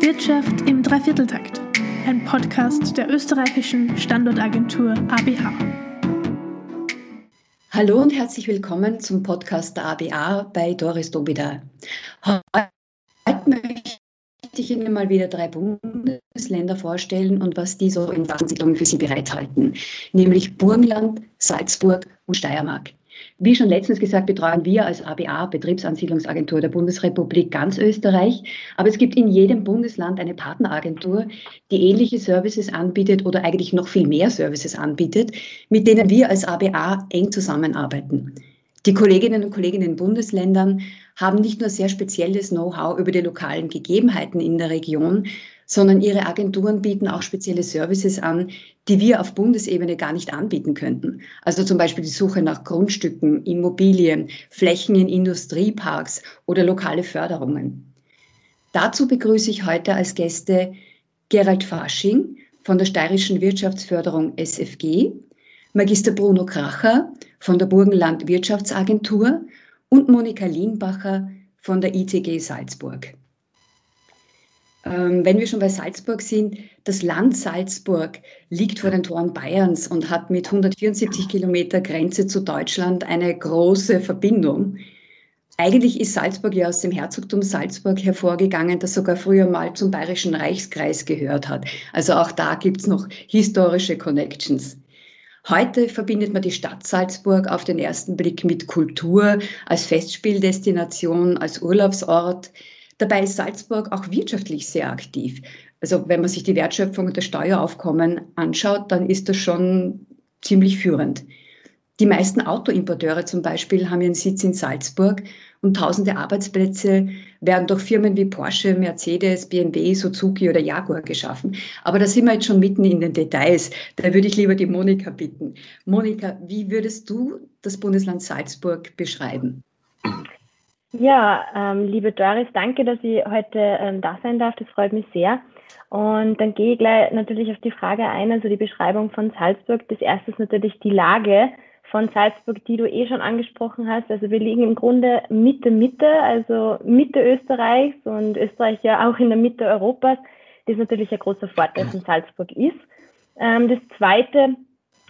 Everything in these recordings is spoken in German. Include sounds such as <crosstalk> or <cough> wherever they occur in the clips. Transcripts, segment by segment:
Wirtschaft im Dreivierteltakt, ein Podcast der österreichischen Standortagentur ABH. Hallo und herzlich willkommen zum Podcast der ABA bei Doris Dobida. Heute möchte ich Ihnen mal wieder drei Bundesländer vorstellen und was die so in Ansiedlungen für Sie bereithalten, nämlich Burgenland, Salzburg und Steiermark. Wie schon letztens gesagt, betreuen wir als ABA, Betriebsansiedlungsagentur der Bundesrepublik, ganz Österreich. Aber es gibt in jedem Bundesland eine Partneragentur, die ähnliche Services anbietet oder eigentlich noch viel mehr Services anbietet, mit denen wir als ABA eng zusammenarbeiten. Die Kolleginnen und Kollegen in den Bundesländern haben nicht nur sehr spezielles Know-how über die lokalen Gegebenheiten in der Region, sondern ihre Agenturen bieten auch spezielle Services an, die wir auf Bundesebene gar nicht anbieten könnten. Also zum Beispiel die Suche nach Grundstücken, Immobilien, Flächen in Industrieparks oder lokale Förderungen. Dazu begrüße ich heute als Gäste Gerald Fasching von der Steirischen Wirtschaftsförderung SFG, Magister Bruno Kracher von der Burgenland Wirtschaftsagentur und Monika Lienbacher von der ITG Salzburg. Ähm, wenn wir schon bei Salzburg sind, das Land Salzburg liegt vor den Toren Bayerns und hat mit 174 Kilometer Grenze zu Deutschland eine große Verbindung. Eigentlich ist Salzburg ja aus dem Herzogtum Salzburg hervorgegangen, das sogar früher mal zum Bayerischen Reichskreis gehört hat. Also auch da gibt es noch historische Connections. Heute verbindet man die Stadt Salzburg auf den ersten Blick mit Kultur, als Festspieldestination, als Urlaubsort. Dabei ist Salzburg auch wirtschaftlich sehr aktiv. Also wenn man sich die Wertschöpfung und das Steueraufkommen anschaut, dann ist das schon ziemlich führend. Die meisten Autoimporteure zum Beispiel haben ihren Sitz in Salzburg und tausende Arbeitsplätze werden durch Firmen wie Porsche, Mercedes, BMW, Suzuki oder Jaguar geschaffen. Aber da sind wir jetzt schon mitten in den Details. Da würde ich lieber die Monika bitten. Monika, wie würdest du das Bundesland Salzburg beschreiben? Ja, ähm, liebe Doris, danke, dass ich heute ähm, da sein darf. Das freut mich sehr. Und dann gehe ich gleich natürlich auf die Frage ein, also die Beschreibung von Salzburg. Das erste ist natürlich die Lage von Salzburg, die du eh schon angesprochen hast. Also wir liegen im Grunde Mitte, Mitte, also Mitte Österreichs und Österreich ja auch in der Mitte Europas. Das ist natürlich ein großer Vorteil von Salzburg ist. Ähm, das zweite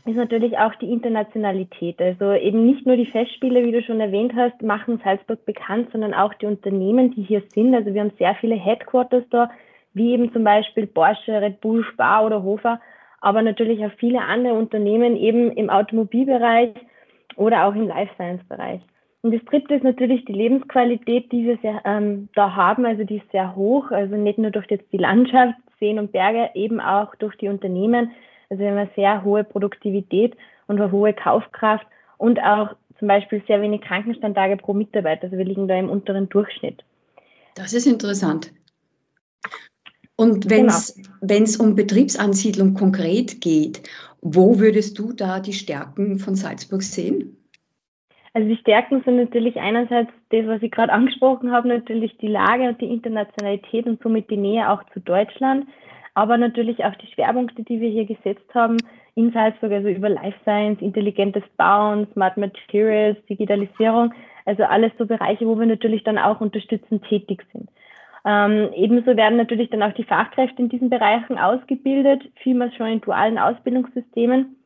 ist natürlich auch die Internationalität. Also eben nicht nur die Festspiele, wie du schon erwähnt hast, machen Salzburg bekannt, sondern auch die Unternehmen, die hier sind. Also wir haben sehr viele Headquarters da, wie eben zum Beispiel Porsche, Red Bull, Spar oder Hofer, aber natürlich auch viele andere Unternehmen eben im Automobilbereich oder auch im Life Science Bereich. Und das dritte ist natürlich die Lebensqualität, die wir sehr, ähm, da haben. Also die ist sehr hoch. Also nicht nur durch jetzt die Landschaft, Seen und Berge, eben auch durch die Unternehmen. Also wir haben eine sehr hohe Produktivität und eine hohe Kaufkraft und auch zum Beispiel sehr wenig Krankenstandtage pro Mitarbeiter. Also wir liegen da im unteren Durchschnitt. Das ist interessant. Und wenn es genau. um Betriebsansiedlung konkret geht, wo würdest du da die Stärken von Salzburg sehen? Also die Stärken sind natürlich einerseits das, was ich gerade angesprochen habe, natürlich die Lage und die Internationalität und somit die Nähe auch zu Deutschland aber natürlich auch die Schwerpunkte, die wir hier gesetzt haben in Salzburg, also über Life Science, intelligentes Bauen, Smart Materials, Digitalisierung, also alles so Bereiche, wo wir natürlich dann auch unterstützend tätig sind. Ähm, ebenso werden natürlich dann auch die Fachkräfte in diesen Bereichen ausgebildet, vielmals schon in dualen Ausbildungssystemen.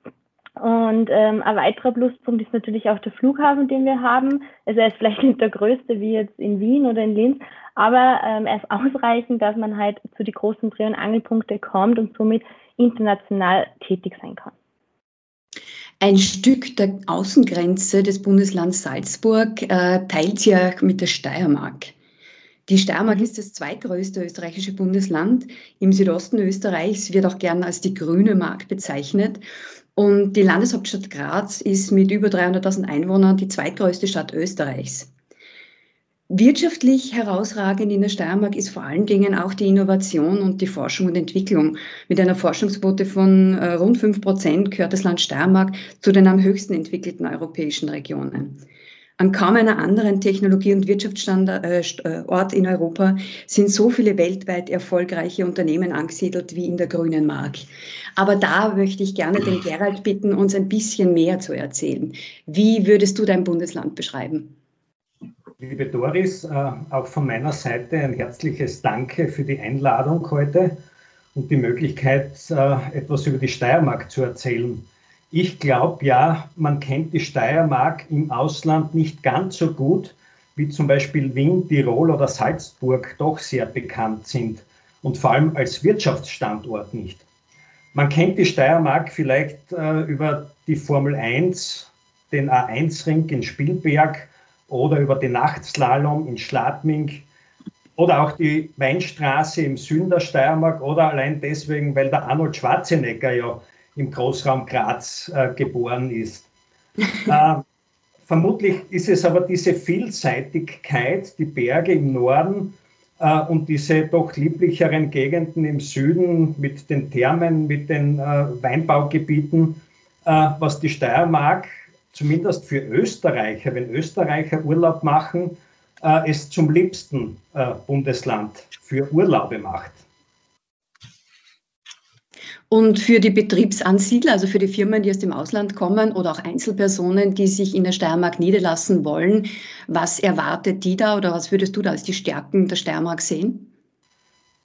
Und ähm, ein weiterer Pluspunkt ist natürlich auch der Flughafen, den wir haben. Also er ist vielleicht nicht der größte wie jetzt in Wien oder in Linz, aber ähm, ist ausreichend, dass man halt zu die großen Dreh- und Angelpunkte kommt und somit international tätig sein kann. Ein Stück der Außengrenze des Bundeslands Salzburg äh, teilt sie ja mit der Steiermark. Die Steiermark mhm. ist das zweitgrößte österreichische Bundesland. Im Südosten Österreichs wird auch gern als die grüne Mark bezeichnet. Und die Landeshauptstadt Graz ist mit über 300.000 Einwohnern die zweitgrößte Stadt Österreichs. Wirtschaftlich herausragend in der Steiermark ist vor allen Dingen auch die Innovation und die Forschung und Entwicklung. Mit einer Forschungsquote von äh, rund fünf Prozent gehört das Land Steiermark zu den am höchsten entwickelten europäischen Regionen. An kaum einer anderen Technologie- und Wirtschaftsstandort äh, äh, in Europa sind so viele weltweit erfolgreiche Unternehmen angesiedelt wie in der Grünen Mark. Aber da möchte ich gerne den Gerald bitten, uns ein bisschen mehr zu erzählen. Wie würdest du dein Bundesland beschreiben? Liebe Doris, äh, auch von meiner Seite ein herzliches Danke für die Einladung heute und die Möglichkeit, äh, etwas über die Steiermark zu erzählen. Ich glaube ja, man kennt die Steiermark im Ausland nicht ganz so gut, wie zum Beispiel Wien, Tirol oder Salzburg doch sehr bekannt sind und vor allem als Wirtschaftsstandort nicht. Man kennt die Steiermark vielleicht äh, über die Formel 1, den A1-Ring in Spielberg oder über den Nachtslalom in Schladming oder auch die Weinstraße im Süden der Steiermark oder allein deswegen, weil der Arnold Schwarzenegger ja im Großraum Graz äh, geboren ist. <laughs> äh, vermutlich ist es aber diese Vielseitigkeit, die Berge im Norden äh, und diese doch lieblicheren Gegenden im Süden mit den Thermen, mit den äh, Weinbaugebieten, äh, was die Steiermark zumindest für Österreicher, wenn Österreicher Urlaub machen, äh, es zum liebsten äh, Bundesland für Urlaube macht. Und für die Betriebsansiedler, also für die Firmen, die aus dem Ausland kommen oder auch Einzelpersonen, die sich in der Steiermark niederlassen wollen, was erwartet die da oder was würdest du da als die Stärken der Steiermark sehen?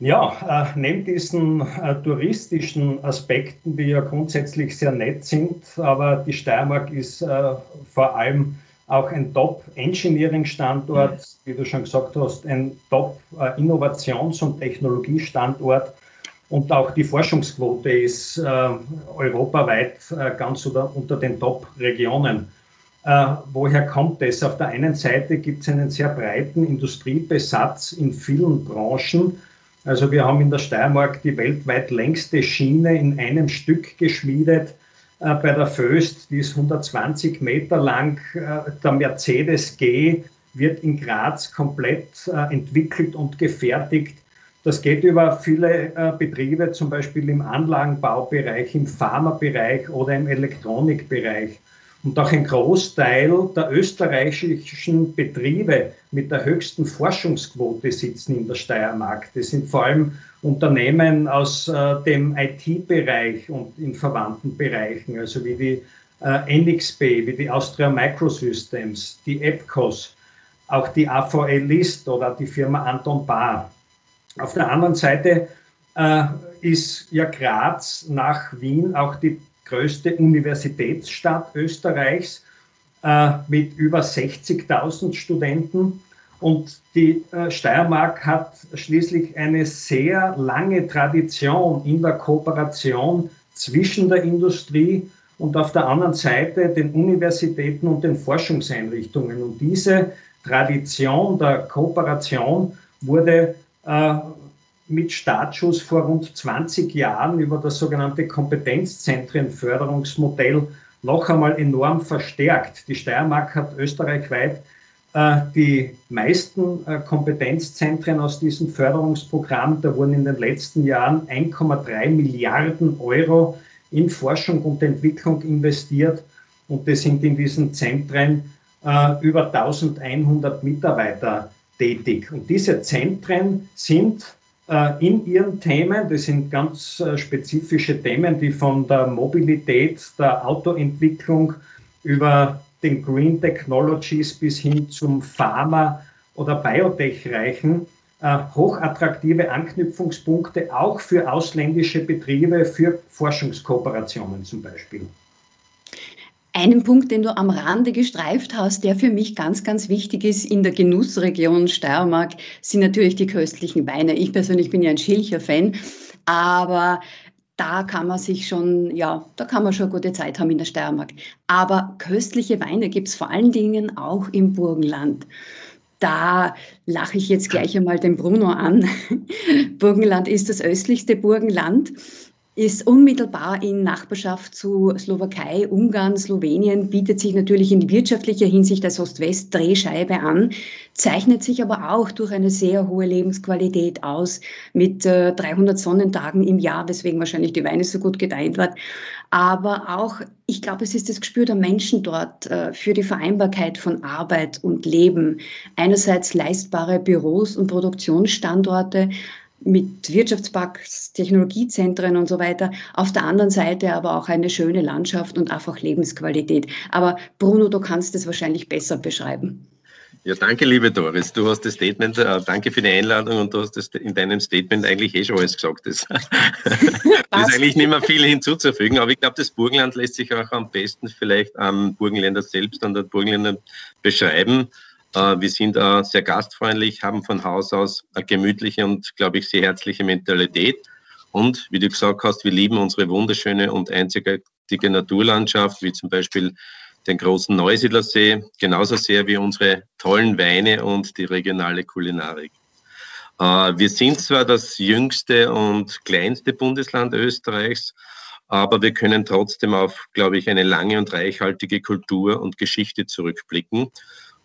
Ja, äh, neben diesen äh, touristischen Aspekten, die ja grundsätzlich sehr nett sind, aber die Steiermark ist äh, vor allem auch ein Top-Engineering-Standort, mhm. wie du schon gesagt hast, ein Top-Innovations- und Technologiestandort. Und auch die Forschungsquote ist äh, europaweit äh, ganz unter, unter den Top-Regionen. Äh, woher kommt das? Auf der einen Seite gibt es einen sehr breiten Industriebesatz in vielen Branchen also wir haben in der Steiermark die weltweit längste Schiene in einem Stück geschmiedet. Äh, bei der Föst, die ist 120 Meter lang. Äh, der Mercedes G wird in Graz komplett äh, entwickelt und gefertigt. Das geht über viele äh, Betriebe, zum Beispiel im Anlagenbaubereich, im Pharmabereich oder im Elektronikbereich. Und auch ein Großteil der österreichischen Betriebe mit der höchsten Forschungsquote sitzen in der Steiermark. Das sind vor allem Unternehmen aus äh, dem IT-Bereich und in verwandten Bereichen, also wie die äh, NXP, wie die Austria Microsystems, die EPCOS, auch die AVL List oder die Firma Anton Bahr. Auf der anderen Seite äh, ist ja Graz nach Wien auch die größte Universitätsstadt Österreichs äh, mit über 60.000 Studenten. Und die äh, Steiermark hat schließlich eine sehr lange Tradition in der Kooperation zwischen der Industrie und auf der anderen Seite den Universitäten und den Forschungseinrichtungen. Und diese Tradition der Kooperation wurde äh, mit Startschuss vor rund 20 Jahren über das sogenannte Kompetenzzentrenförderungsmodell noch einmal enorm verstärkt. Die Steiermark hat österreichweit äh, die meisten äh, Kompetenzzentren aus diesem Förderungsprogramm. Da wurden in den letzten Jahren 1,3 Milliarden Euro in Forschung und Entwicklung investiert. Und es sind in diesen Zentren äh, über 1100 Mitarbeiter tätig. Und diese Zentren sind in ihren Themen. Das sind ganz äh, spezifische Themen, die von der Mobilität, der Autoentwicklung über den Green Technologies bis hin zum Pharma- oder Biotech reichen. Äh, hochattraktive Anknüpfungspunkte auch für ausländische Betriebe, für Forschungskooperationen zum Beispiel. Einen Punkt, den du am Rande gestreift hast, der für mich ganz, ganz wichtig ist in der Genussregion Steiermark, sind natürlich die köstlichen Weine. Ich persönlich bin ja ein Schilcher-Fan, aber da kann man sich schon, ja, da kann man schon eine gute Zeit haben in der Steiermark. Aber köstliche Weine gibt es vor allen Dingen auch im Burgenland. Da lache ich jetzt gleich einmal den Bruno an. <laughs> Burgenland ist das östlichste Burgenland ist unmittelbar in Nachbarschaft zu Slowakei, Ungarn, Slowenien, bietet sich natürlich in wirtschaftlicher Hinsicht als Ost-West-Drehscheibe an, zeichnet sich aber auch durch eine sehr hohe Lebensqualität aus mit äh, 300 Sonnentagen im Jahr, weswegen wahrscheinlich die Weine so gut gedeiht wird. Aber auch, ich glaube, es ist das Gespür der Menschen dort äh, für die Vereinbarkeit von Arbeit und Leben. Einerseits leistbare Büros und Produktionsstandorte, mit Wirtschaftsparks, Technologiezentren und so weiter. Auf der anderen Seite aber auch eine schöne Landschaft und einfach Lebensqualität. Aber Bruno, du kannst es wahrscheinlich besser beschreiben. Ja, danke, liebe Doris. Du hast das Statement, äh, danke für die Einladung und du hast das in deinem Statement eigentlich eh schon alles gesagt. Das, das <laughs> ist eigentlich nicht mehr viel hinzuzufügen, aber ich glaube, das Burgenland lässt sich auch am besten vielleicht am Burgenländer selbst, an der Burgenländer beschreiben. Äh, wir sind äh, sehr gastfreundlich, haben von Haus aus eine gemütliche und, glaube ich, sehr herzliche Mentalität. Und wie du gesagt hast, wir lieben unsere wunderschöne und einzigartige Naturlandschaft, wie zum Beispiel den großen Neusiedlersee, genauso sehr wie unsere tollen Weine und die regionale Kulinarik. Äh, wir sind zwar das jüngste und kleinste Bundesland Österreichs, aber wir können trotzdem auf, glaube ich, eine lange und reichhaltige Kultur und Geschichte zurückblicken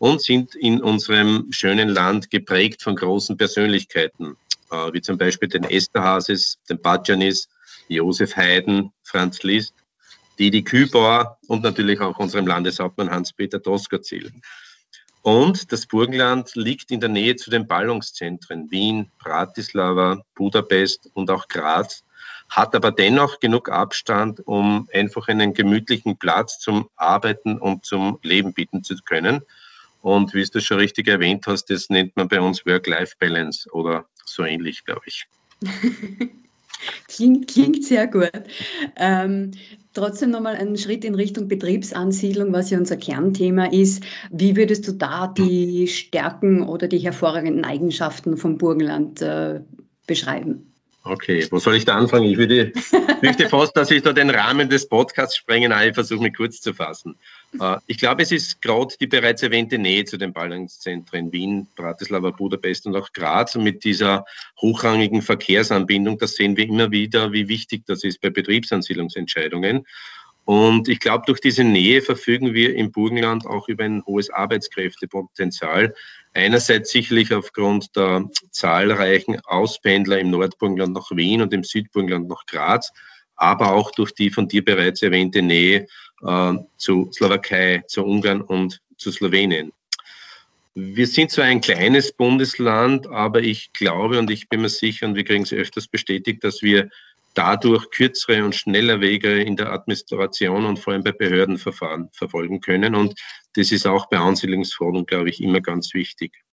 und sind in unserem schönen Land geprägt von großen Persönlichkeiten, äh, wie zum Beispiel den Esterhases, den Badjanis, Josef Haydn, Franz Liszt Didi Kübauer und natürlich auch unserem Landeshauptmann Hans-Peter Doskozil. Und das Burgenland liegt in der Nähe zu den Ballungszentren Wien, Bratislava, Budapest und auch Graz, hat aber dennoch genug Abstand, um einfach einen gemütlichen Platz zum Arbeiten und zum Leben bieten zu können. Und wie du schon richtig erwähnt hast, das nennt man bei uns Work-Life-Balance oder so ähnlich, glaube ich. <laughs> klingt, klingt sehr gut. Ähm, Trotzdem nochmal einen Schritt in Richtung Betriebsansiedlung, was ja unser Kernthema ist. Wie würdest du da die Stärken oder die hervorragenden Eigenschaften vom Burgenland äh, beschreiben? Okay, wo soll ich da anfangen? Ich würde, möchte fast, dass ich da den Rahmen des Podcasts sprengen, aber ich versuche mich kurz zu fassen. Äh, ich glaube, es ist gerade die bereits erwähnte Nähe zu den Ballungszentren Wien, Bratislava, Budapest und auch Graz mit dieser hochrangigen Verkehrsanbindung, das sehen wir immer wieder, wie wichtig das ist bei Betriebsansiedlungsentscheidungen. Und ich glaube, durch diese Nähe verfügen wir im Burgenland auch über ein hohes Arbeitskräftepotenzial. Einerseits sicherlich aufgrund der zahlreichen Auspendler im Nordburgenland nach Wien und im Südburgenland nach Graz, aber auch durch die von dir bereits erwähnte Nähe äh, zu Slowakei, zu Ungarn und zu Slowenien. Wir sind zwar ein kleines Bundesland, aber ich glaube und ich bin mir sicher und wir kriegen es öfters bestätigt, dass wir dadurch kürzere und schnellere Wege in der Administration und vor allem bei Behördenverfahren verfolgen können. Und das ist auch bei Ansiedlungsforderungen, glaube ich, immer ganz wichtig.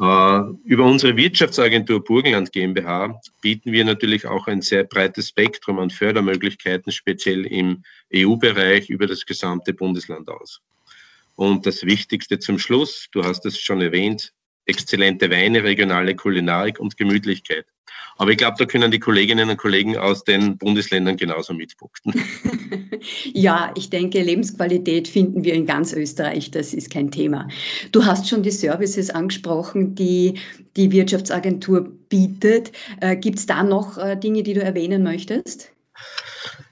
Äh, über unsere Wirtschaftsagentur Burgenland GmbH bieten wir natürlich auch ein sehr breites Spektrum an Fördermöglichkeiten, speziell im EU-Bereich über das gesamte Bundesland aus. Und das Wichtigste zum Schluss, du hast es schon erwähnt, exzellente Weine, regionale Kulinarik und Gemütlichkeit. Aber ich glaube, da können die Kolleginnen und Kollegen aus den Bundesländern genauso mitpunkten. <laughs> ja, ich denke, Lebensqualität finden wir in ganz Österreich. Das ist kein Thema. Du hast schon die Services angesprochen, die die Wirtschaftsagentur bietet. Äh, Gibt es da noch äh, Dinge, die du erwähnen möchtest?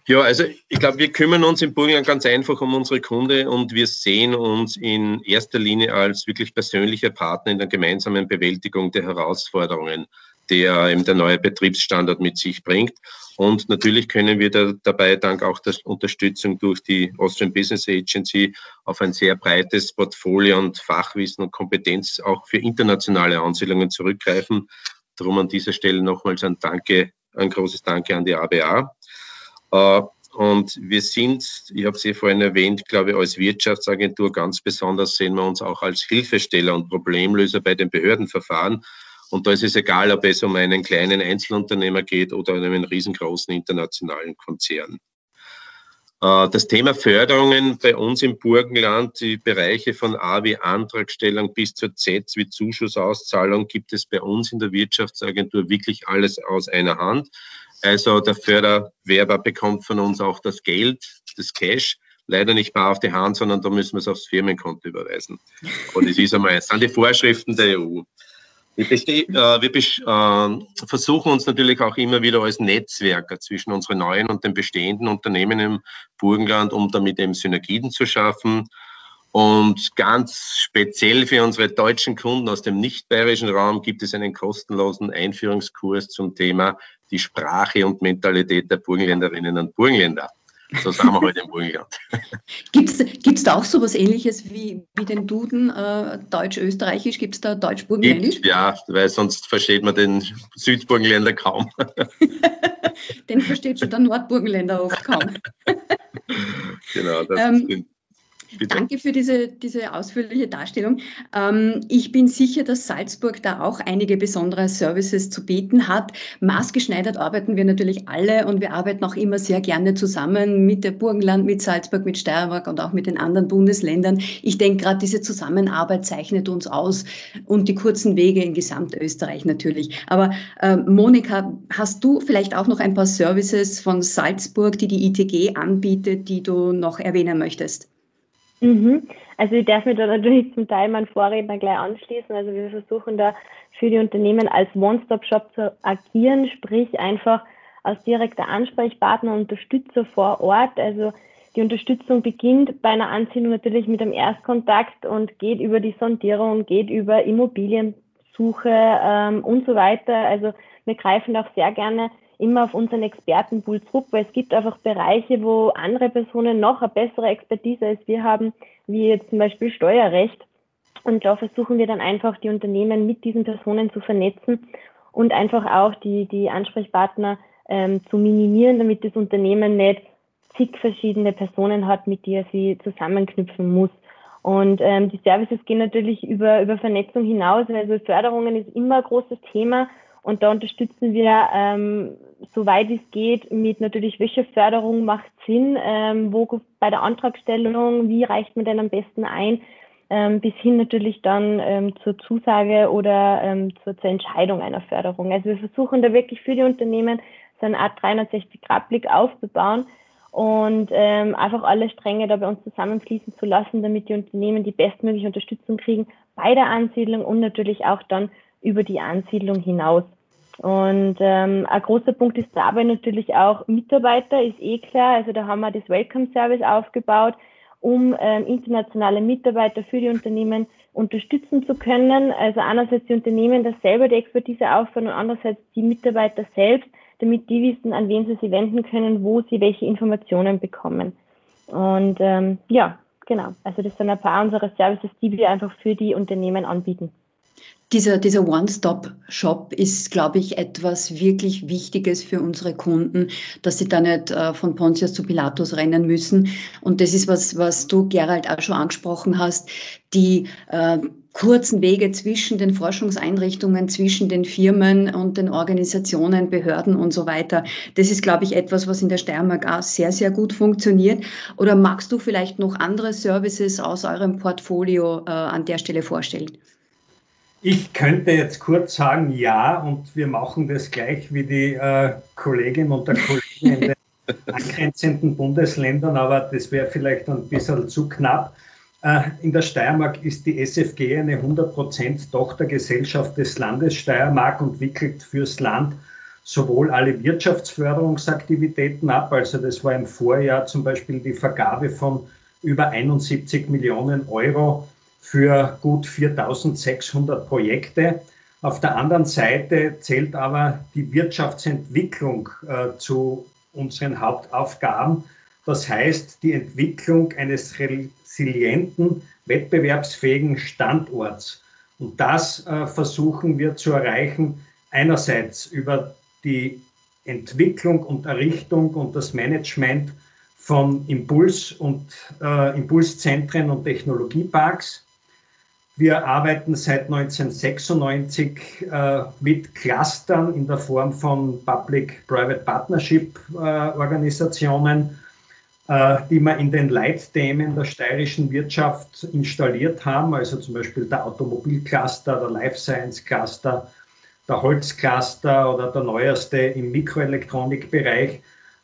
Ja, also ich glaube, wir kümmern uns im Burgenland ganz einfach um unsere Kunde und wir sehen uns in erster Linie als wirklich persönlicher Partner in der gemeinsamen Bewältigung der Herausforderungen der eben der neue Betriebsstandard mit sich bringt. Und natürlich können wir da, dabei dank auch der Unterstützung durch die Austrian Business Agency auf ein sehr breites Portfolio und Fachwissen und Kompetenz auch für internationale Ansiedlungen zurückgreifen. Darum an dieser Stelle nochmals ein Danke, ein großes Danke an die ABA. Äh, und wir sind, ich habe es eh vorhin erwähnt, glaube ich, als Wirtschaftsagentur ganz besonders sehen wir uns auch als Hilfesteller und Problemlöser bei den Behördenverfahren. Und da ist es egal, ob es um einen kleinen Einzelunternehmer geht oder um einen riesengroßen internationalen Konzern. Äh, das Thema Förderungen bei uns im Burgenland, die Bereiche von A wie Antragstellung bis zur Z wie Zuschussauszahlung gibt es bei uns in der Wirtschaftsagentur wirklich alles aus einer Hand. Also der Förderwerber bekommt von uns auch das Geld, das Cash, leider nicht mehr auf die Hand, sondern da müssen wir es aufs Firmenkonto überweisen. Und es ist einmal, es sind die Vorschriften der EU. Wir, äh, wir äh, versuchen uns natürlich auch immer wieder als Netzwerker zwischen unseren neuen und den bestehenden Unternehmen im Burgenland, um damit eben Synergien zu schaffen. Und ganz speziell für unsere deutschen Kunden aus dem nicht-bayerischen Raum gibt es einen kostenlosen Einführungskurs zum Thema die Sprache und Mentalität der Burgenländerinnen und Burgenländer. So sind wir heute im Burgenland. <laughs> Gibt es da auch so etwas ähnliches wie, wie den Duden äh, Deutsch-Österreichisch? Gibt es da Deutsch-Burgenländisch? Ja, weil sonst versteht man den Südburgenländer kaum. <laughs> den versteht schon der Nordburgenländer oft kaum. <laughs> genau, das ähm, Bitte. Danke für diese, diese ausführliche Darstellung. Ähm, ich bin sicher, dass Salzburg da auch einige besondere Services zu bieten hat. Maßgeschneidert arbeiten wir natürlich alle und wir arbeiten auch immer sehr gerne zusammen mit der Burgenland, mit Salzburg, mit Steiermark und auch mit den anderen Bundesländern. Ich denke, gerade diese Zusammenarbeit zeichnet uns aus und die kurzen Wege in Gesamtösterreich natürlich. Aber äh, Monika, hast du vielleicht auch noch ein paar Services von Salzburg, die die ITG anbietet, die du noch erwähnen möchtest? Mhm. Also ich darf mir da natürlich zum Teil meinen Vorredner gleich anschließen. Also wir versuchen da für die Unternehmen als One-Stop-Shop zu agieren, sprich einfach als direkter Ansprechpartner Unterstützer vor Ort. Also die Unterstützung beginnt bei einer Anziehung natürlich mit dem Erstkontakt und geht über die Sondierung, geht über Immobiliensuche ähm, und so weiter. Also wir greifen auch sehr gerne immer auf unseren Expertenpool zurück, weil es gibt einfach Bereiche, wo andere Personen noch eine bessere Expertise als wir haben, wie jetzt zum Beispiel Steuerrecht. Und da versuchen wir dann einfach, die Unternehmen mit diesen Personen zu vernetzen und einfach auch die, die Ansprechpartner ähm, zu minimieren, damit das Unternehmen nicht zig verschiedene Personen hat, mit die er sie zusammenknüpfen muss. Und ähm, die Services gehen natürlich über, über Vernetzung hinaus. Also Förderungen ist immer ein großes Thema und da unterstützen wir, ähm, soweit es geht, mit natürlich, welche Förderung macht Sinn, ähm, wo bei der Antragstellung, wie reicht man denn am besten ein, ähm, bis hin natürlich dann ähm, zur Zusage oder ähm, zur, zur Entscheidung einer Förderung. Also wir versuchen da wirklich für die Unternehmen so eine Art 360-Grad-Blick aufzubauen und ähm, einfach alle Stränge da bei uns zusammenfließen zu lassen, damit die Unternehmen die bestmögliche Unterstützung kriegen bei der Ansiedlung und natürlich auch dann über die Ansiedlung hinaus. Und ähm, ein großer Punkt ist dabei natürlich auch Mitarbeiter, ist eh klar. Also da haben wir das Welcome Service aufgebaut, um ähm, internationale Mitarbeiter für die Unternehmen unterstützen zu können. Also einerseits die Unternehmen, das selber die Expertise aufbauen und andererseits die Mitarbeiter selbst, damit die wissen, an wen sie sich wenden können, wo sie welche Informationen bekommen. Und ähm, ja, genau. Also das sind ein paar unserer Services, die wir einfach für die Unternehmen anbieten. Dieser, dieser One-Stop-Shop ist, glaube ich, etwas wirklich Wichtiges für unsere Kunden, dass sie da nicht äh, von Pontius zu Pilatus rennen müssen. Und das ist was, was du, Gerald, auch schon angesprochen hast. Die äh, kurzen Wege zwischen den Forschungseinrichtungen, zwischen den Firmen und den Organisationen, Behörden und so weiter. Das ist, glaube ich, etwas, was in der Steiermark auch sehr, sehr gut funktioniert. Oder magst du vielleicht noch andere Services aus eurem Portfolio äh, an der Stelle vorstellen? Ich könnte jetzt kurz sagen, ja, und wir machen das gleich wie die äh, Kolleginnen und der Kollegen in den <laughs> angrenzenden Bundesländern, aber das wäre vielleicht ein bisschen zu knapp. Äh, in der Steiermark ist die SFG eine 100% Tochtergesellschaft des Landes Steiermark und wickelt fürs Land sowohl alle Wirtschaftsförderungsaktivitäten ab, also das war im Vorjahr zum Beispiel die Vergabe von über 71 Millionen Euro für gut 4600 Projekte. Auf der anderen Seite zählt aber die Wirtschaftsentwicklung äh, zu unseren Hauptaufgaben. Das heißt, die Entwicklung eines resilienten, wettbewerbsfähigen Standorts. Und das äh, versuchen wir zu erreichen, einerseits über die Entwicklung und Errichtung und das Management von Impuls- und äh, Impulszentren und Technologieparks. Wir arbeiten seit 1996 äh, mit Clustern in der Form von Public-Private Partnership-Organisationen, äh, die wir in den Leitthemen der steirischen Wirtschaft installiert haben, also zum Beispiel der Automobilcluster, der Life Science Cluster, der Holzcluster oder der neueste im Mikroelektronikbereich,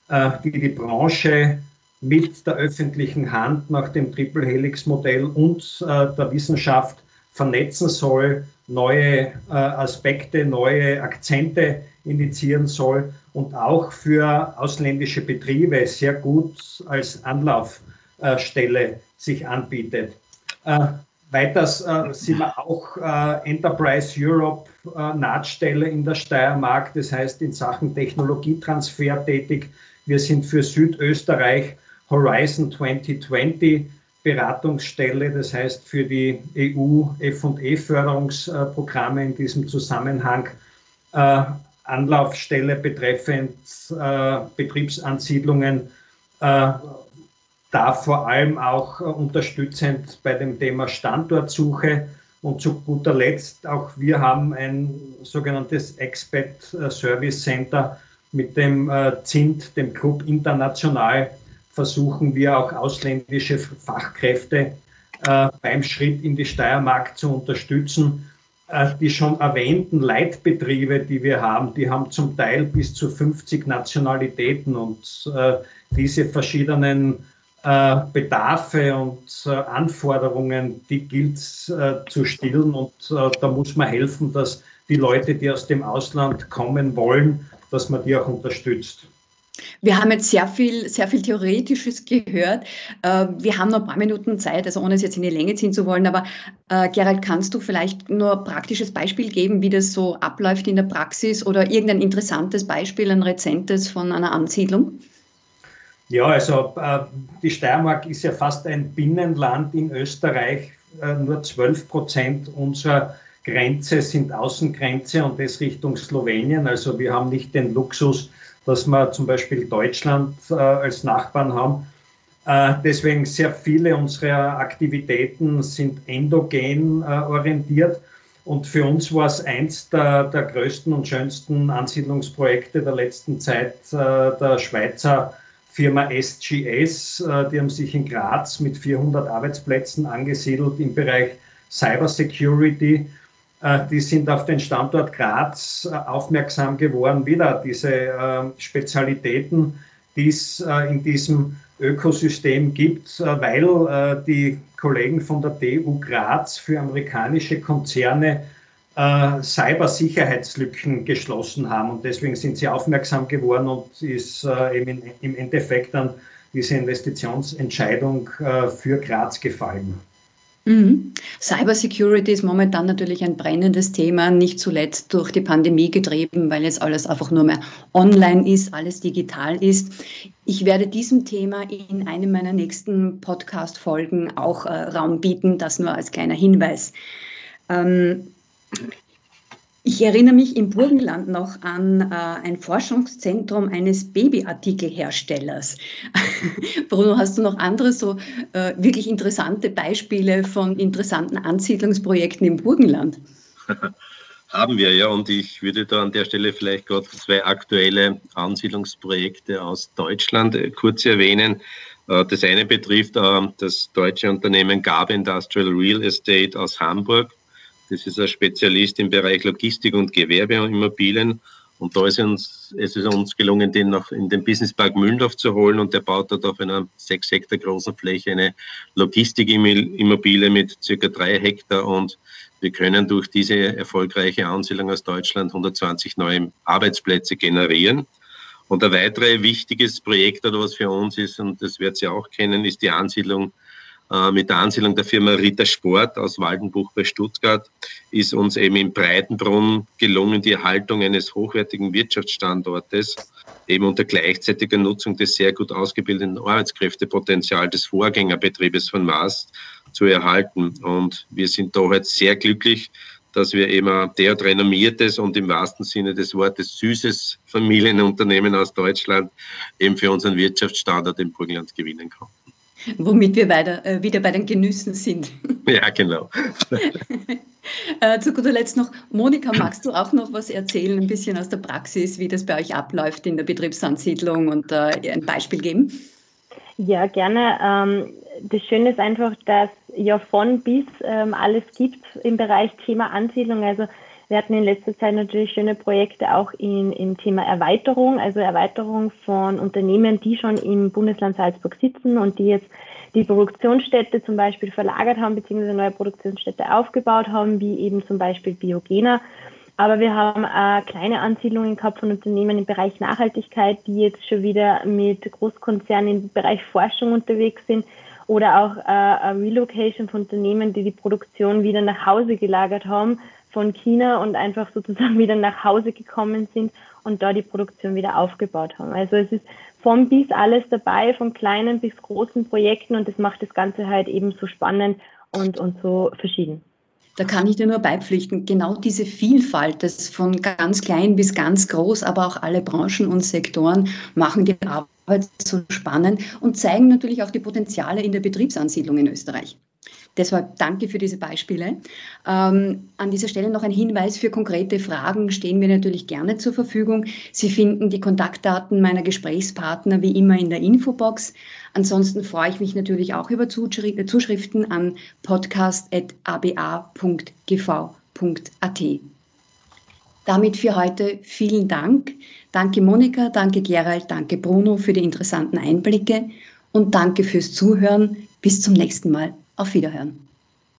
äh, die die Branche mit der öffentlichen Hand nach dem Triple Helix Modell und äh, der Wissenschaft vernetzen soll, neue äh, Aspekte, neue Akzente initiieren soll und auch für ausländische Betriebe sehr gut als Anlaufstelle sich anbietet. Äh, weiters äh, sind wir auch äh, Enterprise Europe äh, Nahtstelle in der Steiermark, das heißt in Sachen Technologietransfer tätig. Wir sind für Südösterreich Horizon 2020 Beratungsstelle, das heißt für die EU FE-Förderungsprogramme in diesem Zusammenhang äh, Anlaufstelle betreffend äh, Betriebsansiedlungen, äh, da vor allem auch unterstützend bei dem Thema Standortsuche. Und zu guter Letzt, auch wir haben ein sogenanntes Expat Service Center mit dem ZINT, dem Club International, versuchen wir auch ausländische Fachkräfte äh, beim Schritt in die Steiermark zu unterstützen. Äh, die schon erwähnten Leitbetriebe, die wir haben, die haben zum Teil bis zu 50 Nationalitäten und äh, diese verschiedenen äh, Bedarfe und äh, Anforderungen, die gilt es äh, zu stillen und da muss man helfen, dass die Leute, die aus dem Ausland kommen wollen, dass man die auch unterstützt. Wir haben jetzt sehr viel, sehr viel Theoretisches gehört. Äh, wir haben noch ein paar Minuten Zeit, also ohne es jetzt in die Länge ziehen zu wollen, aber äh, Gerald, kannst du vielleicht nur ein praktisches Beispiel geben, wie das so abläuft in der Praxis oder irgendein interessantes Beispiel, ein rezentes von einer Ansiedlung? Ja, also äh, die Steiermark ist ja fast ein Binnenland in Österreich. Nur 12 Prozent unserer Grenze sind Außengrenze und das Richtung Slowenien. Also wir haben nicht den Luxus, dass wir zum Beispiel Deutschland äh, als Nachbarn haben. Äh, deswegen sehr viele unserer Aktivitäten sind endogen äh, orientiert. Und für uns war es eins der, der, größten und schönsten Ansiedlungsprojekte der letzten Zeit äh, der Schweizer Firma SGS. Äh, die haben sich in Graz mit 400 Arbeitsplätzen angesiedelt im Bereich Cyber Security äh, die sind auf den Standort Graz äh, aufmerksam geworden, wieder diese ähm, Spezialitäten, die es äh, in diesem Ökosystem gibt, weil die Kollegen von der TU Graz für amerikanische Konzerne Cybersicherheitslücken geschlossen haben. Und deswegen sind sie aufmerksam geworden und ist im Endeffekt dann diese Investitionsentscheidung für Graz gefallen. Mhm. Cybersecurity ist momentan natürlich ein brennendes Thema, nicht zuletzt durch die Pandemie getrieben, weil jetzt alles einfach nur mehr online ist, alles digital ist. Ich werde diesem Thema in einem meiner nächsten Podcast-Folgen auch äh, Raum bieten, das nur als kleiner Hinweis. Ähm, ich erinnere mich im Burgenland noch an äh, ein Forschungszentrum eines Babyartikelherstellers. <laughs> Bruno, hast du noch andere so äh, wirklich interessante Beispiele von interessanten Ansiedlungsprojekten im Burgenland? <laughs> Haben wir ja und ich würde da an der Stelle vielleicht gerade zwei aktuelle Ansiedlungsprojekte aus Deutschland äh, kurz erwähnen. Äh, das eine betrifft äh, das deutsche Unternehmen Gabe Industrial Real Estate aus Hamburg das ist ein Spezialist im Bereich Logistik und Gewerbeimmobilien. Und da ist uns, es ist uns gelungen, den noch in den Businesspark Mühldorf zu holen und der baut dort auf einer sechs Hektar großen Fläche eine Logistikimmobilie mit circa drei Hektar und wir können durch diese erfolgreiche Ansiedlung aus Deutschland 120 neue Arbeitsplätze generieren. Und ein weiteres wichtiges Projekt oder was für uns ist, und das wird Sie auch kennen, ist die Ansiedlung mit der Ansiedlung der Firma Ritter Sport aus Waldenbuch bei Stuttgart ist uns eben in Breitenbrunn gelungen, die Erhaltung eines hochwertigen Wirtschaftsstandortes eben unter gleichzeitiger Nutzung des sehr gut ausgebildeten Arbeitskräftepotenzials des Vorgängerbetriebes von Maas zu erhalten. Und wir sind da halt sehr glücklich, dass wir eben ein derart renommiertes und im wahrsten Sinne des Wortes süßes Familienunternehmen aus Deutschland eben für unseren Wirtschaftsstandort im Burgenland gewinnen konnten. <laughs> Womit wir weiter, äh, wieder bei den Genüssen sind. <laughs> Ja, genau. <laughs> äh, zu guter Letzt noch, Monika, magst du auch noch was erzählen, ein bisschen aus der Praxis, wie das bei euch abläuft in der Betriebsansiedlung und äh, ein Beispiel geben? Ja, gerne. Ähm, das Schöne ist einfach, dass ja von bis ähm, alles gibt im Bereich Thema Ansiedlung. Also wir hatten in letzter Zeit natürlich schöne Projekte auch in, im Thema Erweiterung, also Erweiterung von Unternehmen, die schon im Bundesland Salzburg sitzen und die jetzt die Produktionsstätte zum Beispiel verlagert haben, beziehungsweise neue Produktionsstätte aufgebaut haben, wie eben zum Beispiel Biogena. Aber wir haben äh, kleine Ansiedlungen gehabt von Unternehmen im Bereich Nachhaltigkeit, die jetzt schon wieder mit Großkonzernen im Bereich Forschung unterwegs sind oder auch äh, Relocation von Unternehmen, die die Produktion wieder nach Hause gelagert haben von China und einfach sozusagen <laughs> wieder nach Hause gekommen sind und da die Produktion wieder aufgebaut haben. Also es ist von bis alles dabei, von kleinen bis großen Projekten und das macht das Ganze halt eben so spannend und, und so verschieden. Da kann ich dir nur beipflichten, genau diese Vielfalt, das von ganz klein bis ganz groß, aber auch alle Branchen und Sektoren machen die Arbeit so spannend und zeigen natürlich auch die Potenziale in der Betriebsansiedlung in Österreich. Deshalb danke für diese Beispiele. Ähm, an dieser Stelle noch ein Hinweis für konkrete Fragen stehen wir natürlich gerne zur Verfügung. Sie finden die Kontaktdaten meiner Gesprächspartner wie immer in der Infobox. Ansonsten freue ich mich natürlich auch über Zuschriften an podcast.aba.gv.at. Damit für heute vielen Dank. Danke Monika, danke Gerald, danke Bruno für die interessanten Einblicke und danke fürs Zuhören. Bis zum nächsten Mal. Auf Wiederhören.